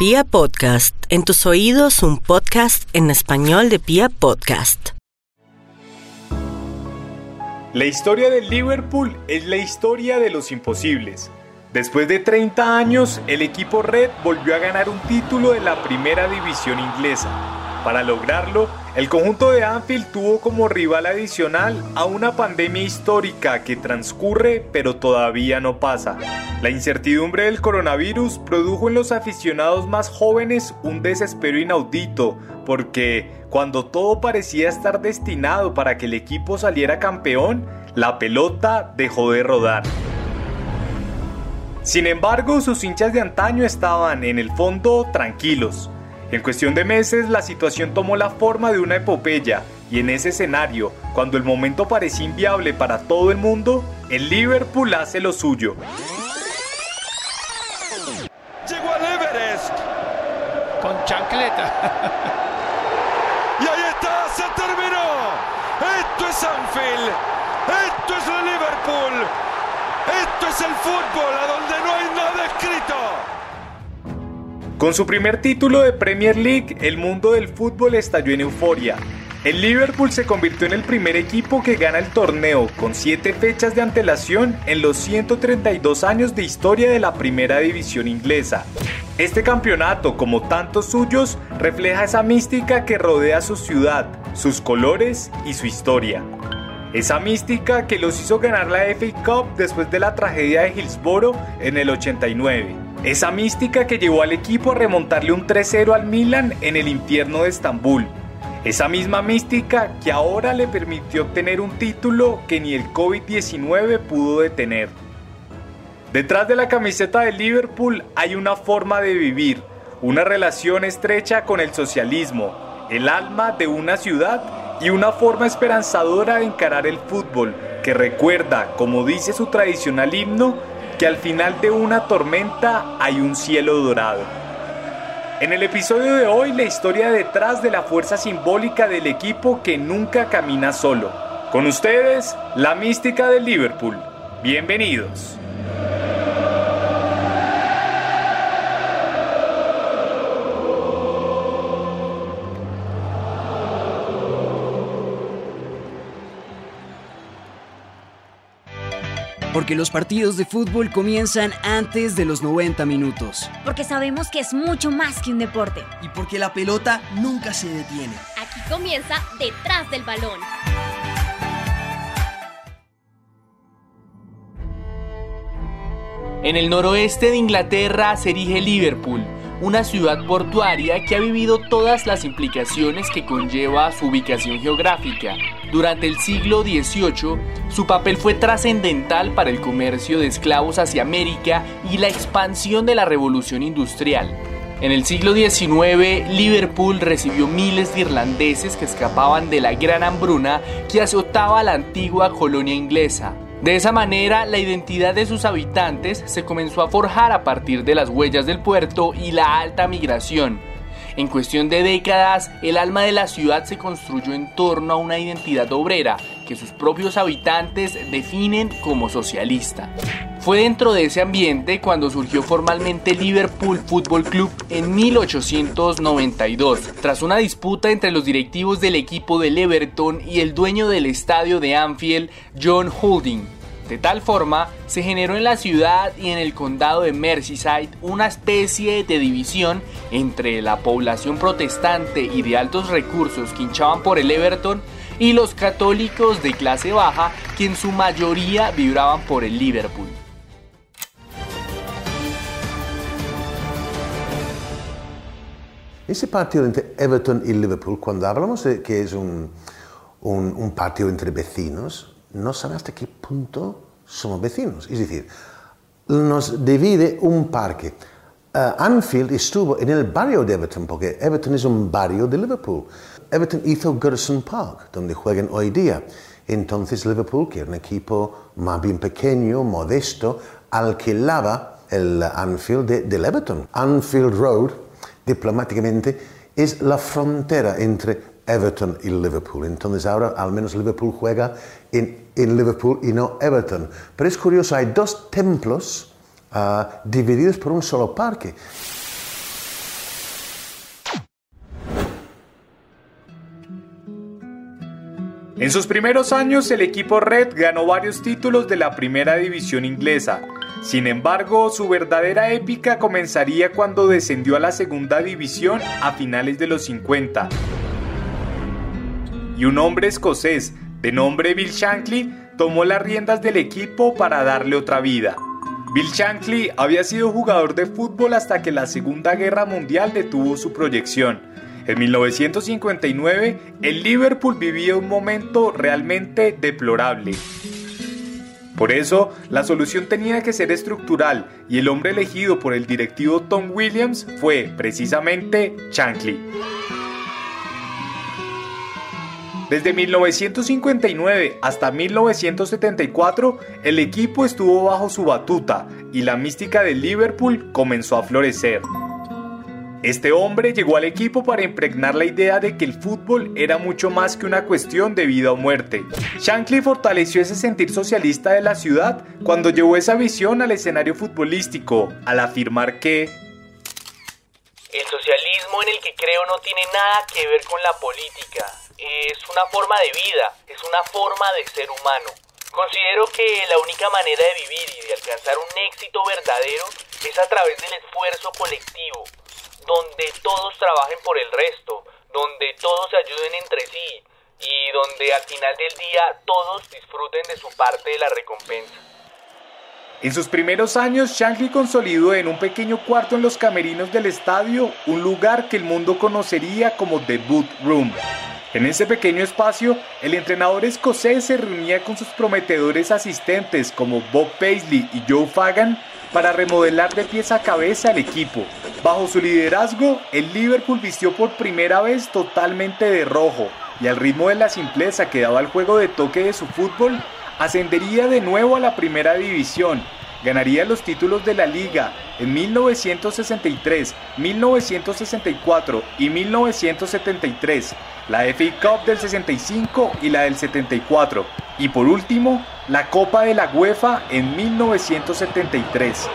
Pia Podcast, en tus oídos un podcast en español de Pia Podcast. La historia del Liverpool es la historia de los imposibles. Después de 30 años, el equipo Red volvió a ganar un título de la primera división inglesa. Para lograrlo, el conjunto de Anfield tuvo como rival adicional a una pandemia histórica que transcurre pero todavía no pasa. La incertidumbre del coronavirus produjo en los aficionados más jóvenes un desespero inaudito porque cuando todo parecía estar destinado para que el equipo saliera campeón, la pelota dejó de rodar. Sin embargo, sus hinchas de antaño estaban en el fondo tranquilos. En cuestión de meses, la situación tomó la forma de una epopeya, y en ese escenario, cuando el momento parecía inviable para todo el mundo, el Liverpool hace lo suyo. Llegó al Everest con chancleta. y ahí está, se terminó. Esto es Anfield, esto es el Liverpool, esto es el fútbol a donde no hay nada escrito. Con su primer título de Premier League, el mundo del fútbol estalló en euforia. El Liverpool se convirtió en el primer equipo que gana el torneo con 7 fechas de antelación en los 132 años de historia de la primera división inglesa. Este campeonato, como tantos suyos, refleja esa mística que rodea su ciudad, sus colores y su historia. Esa mística que los hizo ganar la FA Cup después de la tragedia de Hillsborough en el 89. Esa mística que llevó al equipo a remontarle un 3-0 al Milan en el infierno de Estambul. Esa misma mística que ahora le permitió obtener un título que ni el COVID-19 pudo detener. Detrás de la camiseta de Liverpool hay una forma de vivir, una relación estrecha con el socialismo, el alma de una ciudad y una forma esperanzadora de encarar el fútbol que recuerda, como dice su tradicional himno, que al final de una tormenta hay un cielo dorado. En el episodio de hoy la historia detrás de la fuerza simbólica del equipo que nunca camina solo. Con ustedes, la mística del Liverpool. Bienvenidos. Porque los partidos de fútbol comienzan antes de los 90 minutos. Porque sabemos que es mucho más que un deporte. Y porque la pelota nunca se detiene. Aquí comienza Detrás del Balón. En el noroeste de Inglaterra se erige Liverpool, una ciudad portuaria que ha vivido todas las implicaciones que conlleva su ubicación geográfica. Durante el siglo XVIII, su papel fue trascendental para el comercio de esclavos hacia América y la expansión de la revolución industrial. En el siglo XIX, Liverpool recibió miles de irlandeses que escapaban de la gran hambruna que azotaba la antigua colonia inglesa. De esa manera, la identidad de sus habitantes se comenzó a forjar a partir de las huellas del puerto y la alta migración. En cuestión de décadas, el alma de la ciudad se construyó en torno a una identidad obrera que sus propios habitantes definen como socialista. Fue dentro de ese ambiente cuando surgió formalmente Liverpool Football Club en 1892, tras una disputa entre los directivos del equipo del Everton y el dueño del estadio de Anfield, John Holding. De tal forma, se generó en la ciudad y en el condado de Merseyside una especie de división entre la población protestante y de altos recursos que hinchaban por el Everton y los católicos de clase baja que en su mayoría vibraban por el Liverpool. Ese partido entre Everton y Liverpool, cuando hablamos de que es un, un, un partido entre vecinos, no saben hasta qué punto somos vecinos. Es decir, nos divide un parque. Uh, Anfield estuvo en el barrio de Everton, porque Everton es un barrio de Liverpool. Everton hizo Gerson Park, donde juegan hoy día. Entonces Liverpool, que era un equipo más bien pequeño, modesto, alquilaba el Anfield de, del Everton. Anfield Road, diplomáticamente, es la frontera entre Everton y Liverpool. Entonces ahora al menos Liverpool juega en, en Liverpool y no Everton. Pero es curioso, hay dos templos ah, divididos por un solo parque. En sus primeros años, el equipo Red ganó varios títulos de la primera división inglesa sin embargo, su verdadera épica comenzaría cuando descendió a la segunda división a finales de los 50. Y un hombre escocés de nombre Bill Shankly tomó las riendas del equipo para darle otra vida. Bill Shankly había sido jugador de fútbol hasta que la Segunda Guerra Mundial detuvo su proyección. En 1959, el Liverpool vivía un momento realmente deplorable. Por eso, la solución tenía que ser estructural y el hombre elegido por el directivo Tom Williams fue precisamente Shankly. Desde 1959 hasta 1974, el equipo estuvo bajo su batuta y la mística del Liverpool comenzó a florecer. Este hombre llegó al equipo para impregnar la idea de que el fútbol era mucho más que una cuestión de vida o muerte. Shankly fortaleció ese sentir socialista de la ciudad cuando llevó esa visión al escenario futbolístico, al afirmar que el socialismo en el que creo no tiene nada que ver con la política. Es una forma de vida, es una forma de ser humano. Considero que la única manera de vivir y de alcanzar un éxito verdadero es a través del esfuerzo colectivo, donde todos trabajen por el resto, donde todos se ayuden entre sí y donde al final del día todos disfruten de su parte de la recompensa. En sus primeros años, Shankly consolidó en un pequeño cuarto en los camerinos del estadio un lugar que el mundo conocería como The Boot Room. En ese pequeño espacio, el entrenador escocés se reunía con sus prometedores asistentes como Bob Paisley y Joe Fagan para remodelar de pies a cabeza el equipo. Bajo su liderazgo, el Liverpool vistió por primera vez totalmente de rojo y al ritmo de la simpleza que daba el juego de toque de su fútbol, ascendería de nuevo a la primera división. Ganaría los títulos de la liga en 1963, 1964 y 1973, la FA Cup del 65 y la del 74, y por último, la Copa de la UEFA en 1973.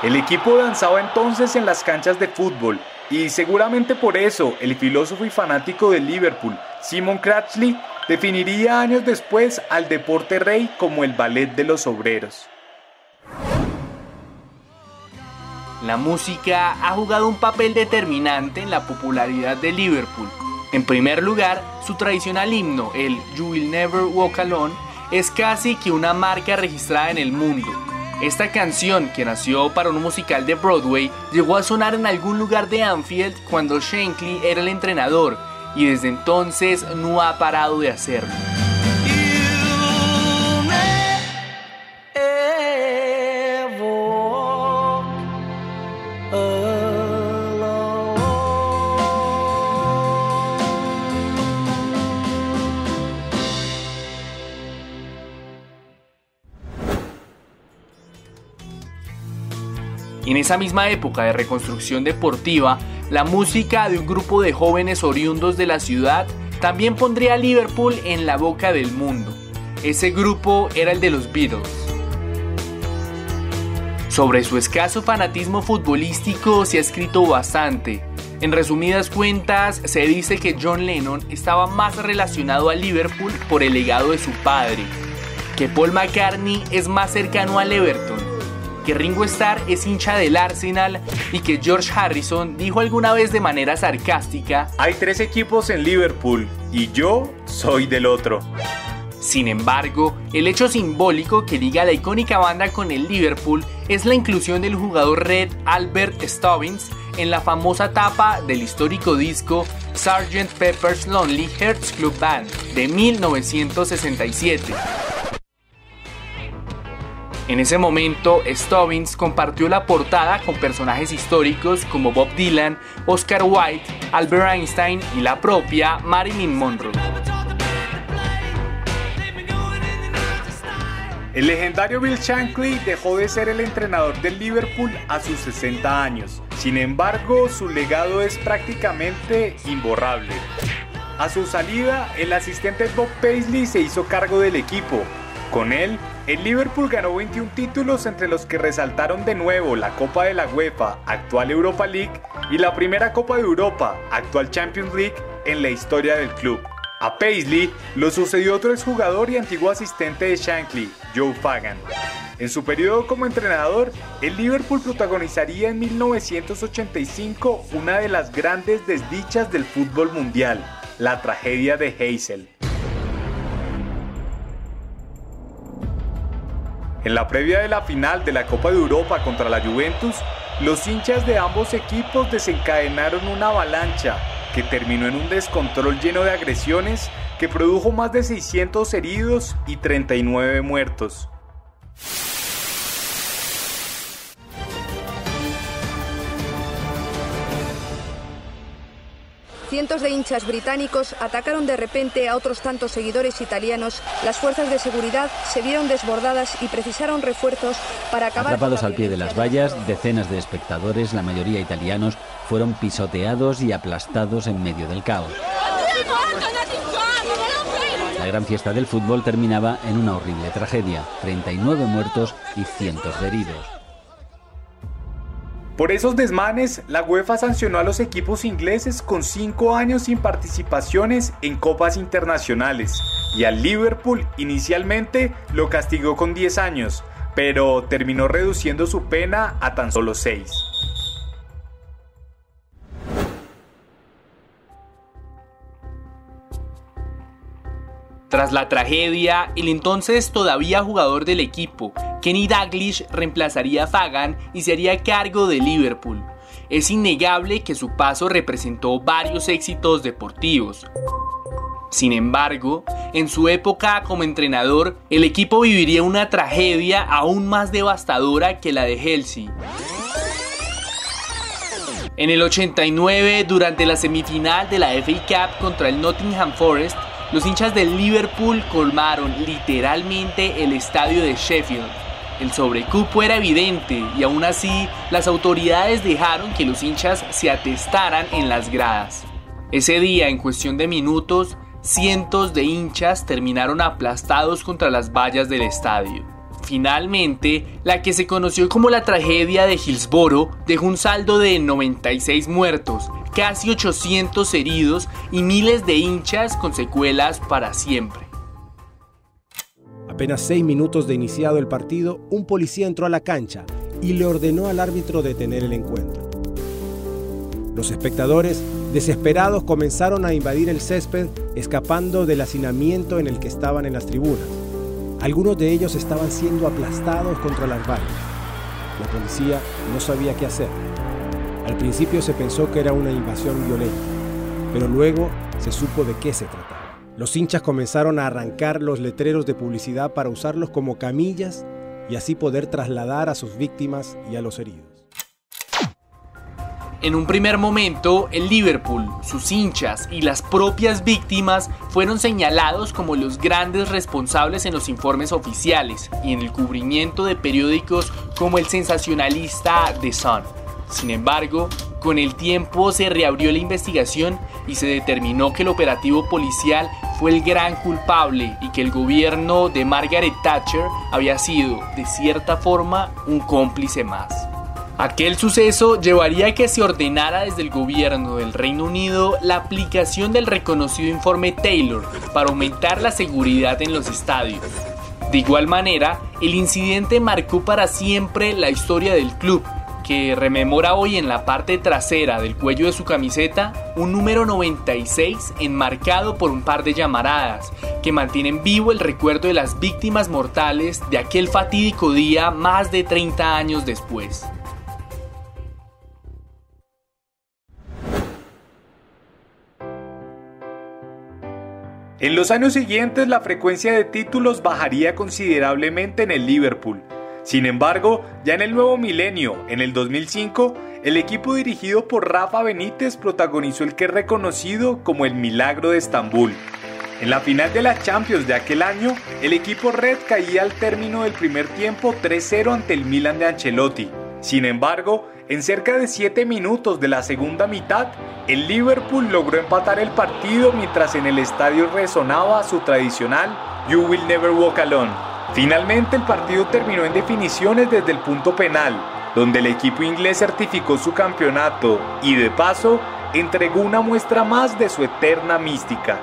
El equipo danzaba entonces en las canchas de fútbol y seguramente por eso el filósofo y fanático del Liverpool, Simon Cratchley, definiría años después al deporte rey como el ballet de los obreros. La música ha jugado un papel determinante en la popularidad de Liverpool. En primer lugar, su tradicional himno, el You Will Never Walk Alone, es casi que una marca registrada en el mundo. Esta canción, que nació para un musical de Broadway, llegó a sonar en algún lugar de Anfield cuando Shankly era el entrenador y desde entonces no ha parado de hacerlo. En esa misma época de reconstrucción deportiva, la música de un grupo de jóvenes oriundos de la ciudad también pondría a Liverpool en la boca del mundo. Ese grupo era el de los Beatles. Sobre su escaso fanatismo futbolístico se ha escrito bastante. En resumidas cuentas, se dice que John Lennon estaba más relacionado a Liverpool por el legado de su padre, que Paul McCartney es más cercano al Everton que Ringo Starr es hincha del Arsenal y que George Harrison dijo alguna vez de manera sarcástica, hay tres equipos en Liverpool y yo soy del otro. Sin embargo, el hecho simbólico que liga la icónica banda con el Liverpool es la inclusión del jugador red Albert Stubbins en la famosa tapa del histórico disco Sgt. Pepper's Lonely Hearts Club Band de 1967. En ese momento, Stubbins compartió la portada con personajes históricos como Bob Dylan, Oscar Wilde, Albert Einstein y la propia Marilyn Monroe. El legendario Bill Shankly dejó de ser el entrenador del Liverpool a sus 60 años. Sin embargo, su legado es prácticamente imborrable. A su salida, el asistente Bob Paisley se hizo cargo del equipo. Con él, el Liverpool ganó 21 títulos entre los que resaltaron de nuevo la Copa de la UEFA, actual Europa League, y la primera Copa de Europa, actual Champions League, en la historia del club. A Paisley lo sucedió otro exjugador y antiguo asistente de Shankly, Joe Fagan. En su periodo como entrenador, el Liverpool protagonizaría en 1985 una de las grandes desdichas del fútbol mundial, la tragedia de Hazel. En la previa de la final de la Copa de Europa contra la Juventus, los hinchas de ambos equipos desencadenaron una avalancha que terminó en un descontrol lleno de agresiones que produjo más de 600 heridos y 39 muertos. Cientos de hinchas británicos atacaron de repente a otros tantos seguidores italianos. Las fuerzas de seguridad se vieron desbordadas y precisaron refuerzos para acabar. Atrapados al pie de las vallas, decenas de espectadores, la mayoría italianos, fueron pisoteados y aplastados en medio del caos. La gran fiesta del fútbol terminaba en una horrible tragedia, 39 muertos y cientos de heridos. Por esos desmanes, la UEFA sancionó a los equipos ingleses con 5 años sin participaciones en copas internacionales y al Liverpool inicialmente lo castigó con 10 años, pero terminó reduciendo su pena a tan solo 6. Tras la tragedia, el entonces todavía jugador del equipo, Kenny Dalglish, reemplazaría a Fagan y se haría cargo de Liverpool. Es innegable que su paso representó varios éxitos deportivos. Sin embargo, en su época como entrenador, el equipo viviría una tragedia aún más devastadora que la de Chelsea. En el 89, durante la semifinal de la FA Cup contra el Nottingham Forest, los hinchas del Liverpool colmaron literalmente el estadio de Sheffield. El sobrecupo era evidente y aún así las autoridades dejaron que los hinchas se atestaran en las gradas. Ese día, en cuestión de minutos, cientos de hinchas terminaron aplastados contra las vallas del estadio. Finalmente, la que se conoció como la tragedia de Hillsborough dejó un saldo de 96 muertos, casi 800 heridos y miles de hinchas con secuelas para siempre. Apenas seis minutos de iniciado el partido, un policía entró a la cancha y le ordenó al árbitro detener el encuentro. Los espectadores, desesperados, comenzaron a invadir el césped, escapando del hacinamiento en el que estaban en las tribunas. Algunos de ellos estaban siendo aplastados contra las vallas. La policía no sabía qué hacer. Al principio se pensó que era una invasión violenta, pero luego se supo de qué se trataba. Los hinchas comenzaron a arrancar los letreros de publicidad para usarlos como camillas y así poder trasladar a sus víctimas y a los heridos. En un primer momento, el Liverpool, sus hinchas y las propias víctimas fueron señalados como los grandes responsables en los informes oficiales y en el cubrimiento de periódicos como el sensacionalista The Sun. Sin embargo, con el tiempo se reabrió la investigación y se determinó que el operativo policial fue el gran culpable y que el gobierno de Margaret Thatcher había sido, de cierta forma, un cómplice más. Aquel suceso llevaría a que se ordenara desde el gobierno del Reino Unido la aplicación del reconocido informe Taylor para aumentar la seguridad en los estadios. De igual manera, el incidente marcó para siempre la historia del club que rememora hoy en la parte trasera del cuello de su camiseta un número 96 enmarcado por un par de llamaradas que mantienen vivo el recuerdo de las víctimas mortales de aquel fatídico día más de 30 años después. En los años siguientes la frecuencia de títulos bajaría considerablemente en el Liverpool, sin embargo, ya en el nuevo milenio, en el 2005, el equipo dirigido por Rafa Benítez protagonizó el que es reconocido como el Milagro de Estambul. En la final de la Champions de aquel año, el equipo Red caía al término del primer tiempo 3-0 ante el Milan de Ancelotti. Sin embargo, en cerca de 7 minutos de la segunda mitad, el Liverpool logró empatar el partido mientras en el estadio resonaba su tradicional You Will Never Walk Alone. Finalmente el partido terminó en definiciones desde el punto penal, donde el equipo inglés certificó su campeonato y de paso entregó una muestra más de su eterna mística.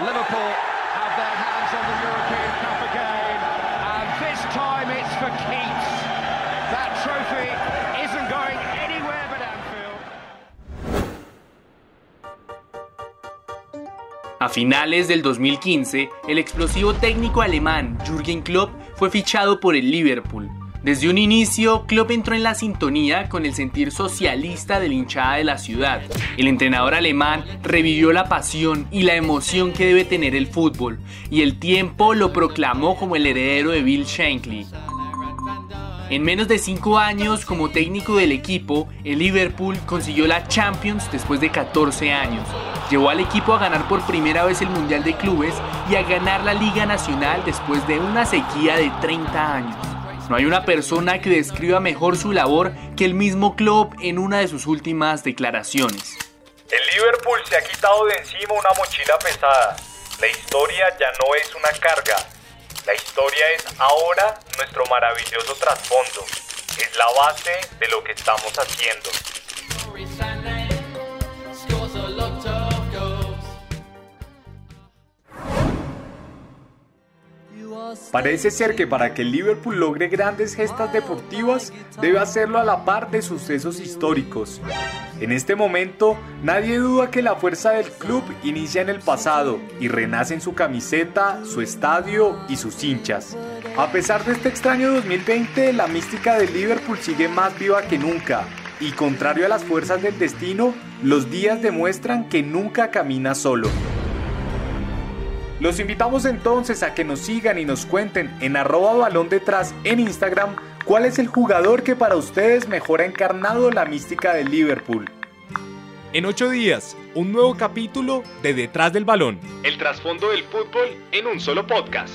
Liverpool have their hands on the European Cup again, and this time it's for keeps. That trophy isn't going anywhere but Anfield. A finales del 2015, el explosivo técnico alemán Jürgen Klopp fue fichado por el Liverpool. Desde un inicio, Klopp entró en la sintonía con el sentir socialista de la hinchada de la ciudad. El entrenador alemán revivió la pasión y la emoción que debe tener el fútbol, y el tiempo lo proclamó como el heredero de Bill Shankly. En menos de 5 años como técnico del equipo, el Liverpool consiguió la Champions después de 14 años. Llevó al equipo a ganar por primera vez el Mundial de Clubes y a ganar la Liga Nacional después de una sequía de 30 años. No hay una persona que describa mejor su labor que el mismo Klopp en una de sus últimas declaraciones. El Liverpool se ha quitado de encima una mochila pesada. La historia ya no es una carga. La historia es ahora nuestro maravilloso trasfondo. Es la base de lo que estamos haciendo. Parece ser que para que el Liverpool logre grandes gestas deportivas debe hacerlo a la par de sucesos históricos. En este momento, nadie duda que la fuerza del club inicia en el pasado y renace en su camiseta, su estadio y sus hinchas. A pesar de este extraño 2020, la mística del Liverpool sigue más viva que nunca. Y contrario a las fuerzas del destino, los días demuestran que nunca camina solo. Los invitamos entonces a que nos sigan y nos cuenten en arroba balón detrás en Instagram cuál es el jugador que para ustedes mejor ha encarnado la mística del Liverpool. En ocho días, un nuevo capítulo de Detrás del Balón. El trasfondo del fútbol en un solo podcast.